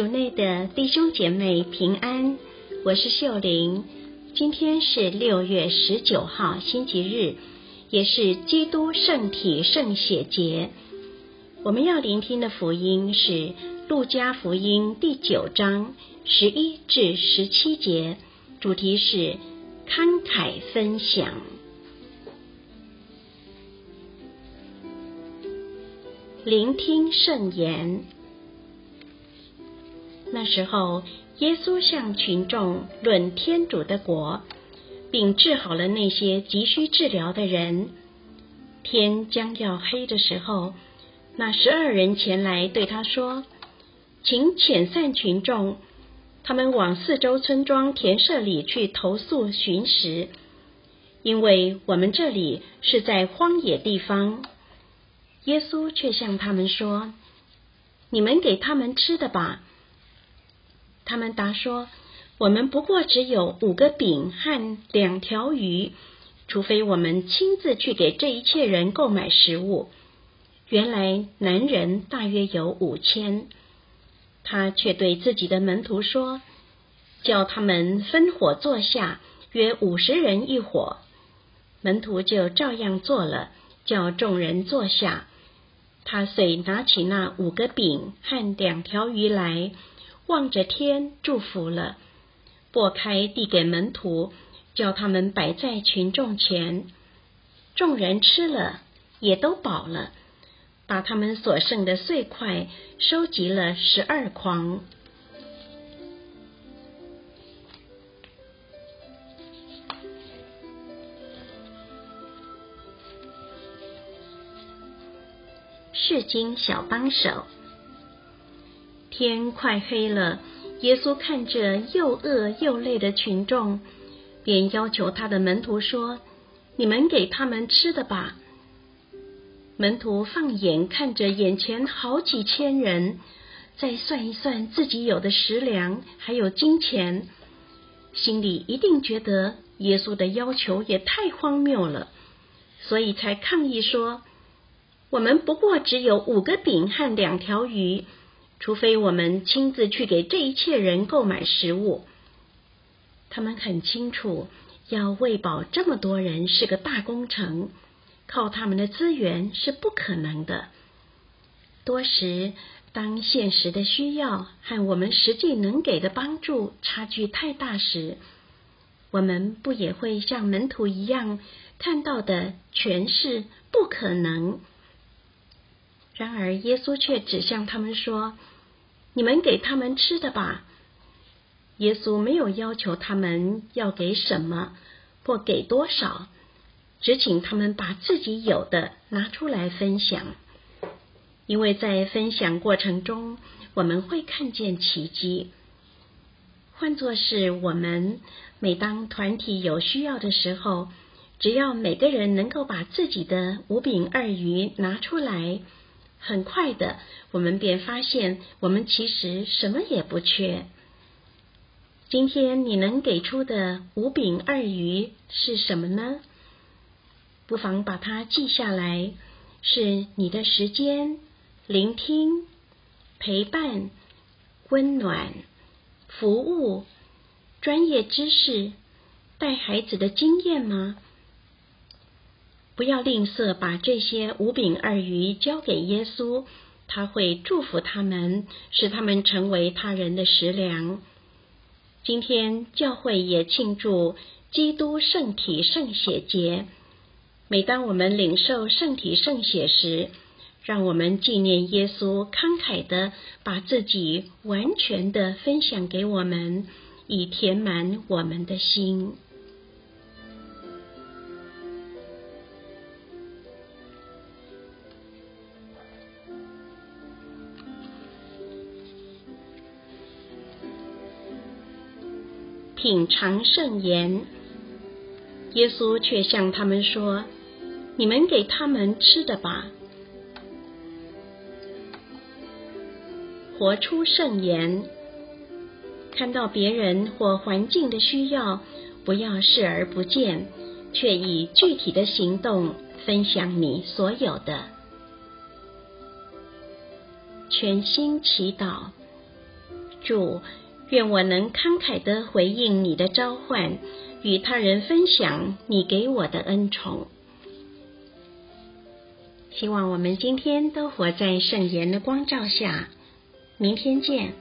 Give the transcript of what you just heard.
主内的弟兄姐妹平安，我是秀玲。今天是六月十九号，星期日，也是基督圣体圣血节。我们要聆听的福音是路加福音第九章十一至十七节，主题是慷慨分享。聆听圣言。那时候，耶稣向群众论天主的国，并治好了那些急需治疗的人。天将要黑的时候，那十二人前来对他说：“请遣散群众，他们往四周村庄、田舍里去投宿寻食，因为我们这里是在荒野地方。”耶稣却向他们说：“你们给他们吃的吧。”他们答说：“我们不过只有五个饼和两条鱼，除非我们亲自去给这一切人购买食物。”原来男人大约有五千，他却对自己的门徒说：“叫他们分伙坐下，约五十人一伙。”门徒就照样做了，叫众人坐下。他遂拿起那五个饼和两条鱼来。望着天，祝福了，拨开递给门徒，叫他们摆在群众前。众人吃了，也都饱了，把他们所剩的碎块收集了十二筐。世经小帮手。天快黑了，耶稣看着又饿又累的群众，便要求他的门徒说：“你们给他们吃的吧。”门徒放眼看着眼前好几千人，再算一算自己有的食粮还有金钱，心里一定觉得耶稣的要求也太荒谬了，所以才抗议说：“我们不过只有五个饼和两条鱼。”除非我们亲自去给这一切人购买食物，他们很清楚要喂饱这么多人是个大工程，靠他们的资源是不可能的。多时，当现实的需要和我们实际能给的帮助差距太大时，我们不也会像门徒一样看到的全是不可能？然而，耶稣却指向他们说。你们给他们吃的吧。耶稣没有要求他们要给什么或给多少，只请他们把自己有的拿出来分享。因为在分享过程中，我们会看见奇迹。换作是我们，每当团体有需要的时候，只要每个人能够把自己的五饼二鱼拿出来。很快的，我们便发现，我们其实什么也不缺。今天你能给出的五饼二鱼是什么呢？不妨把它记下来。是你的时间、聆听、陪伴、温暖、服务、专业知识、带孩子的经验吗？不要吝啬，把这些五饼二鱼交给耶稣，他会祝福他们，使他们成为他人的食粮。今天教会也庆祝基督圣体圣血节。每当我们领受圣体圣血时，让我们纪念耶稣慷慨的把自己完全的分享给我们，以填满我们的心。品尝圣言，耶稣却向他们说：“你们给他们吃的吧。”活出圣言，看到别人或环境的需要，不要视而不见，却以具体的行动分享你所有的。全心祈祷。主，愿我能慷慨地回应你的召唤，与他人分享你给我的恩宠。希望我们今天都活在圣言的光照下。明天见。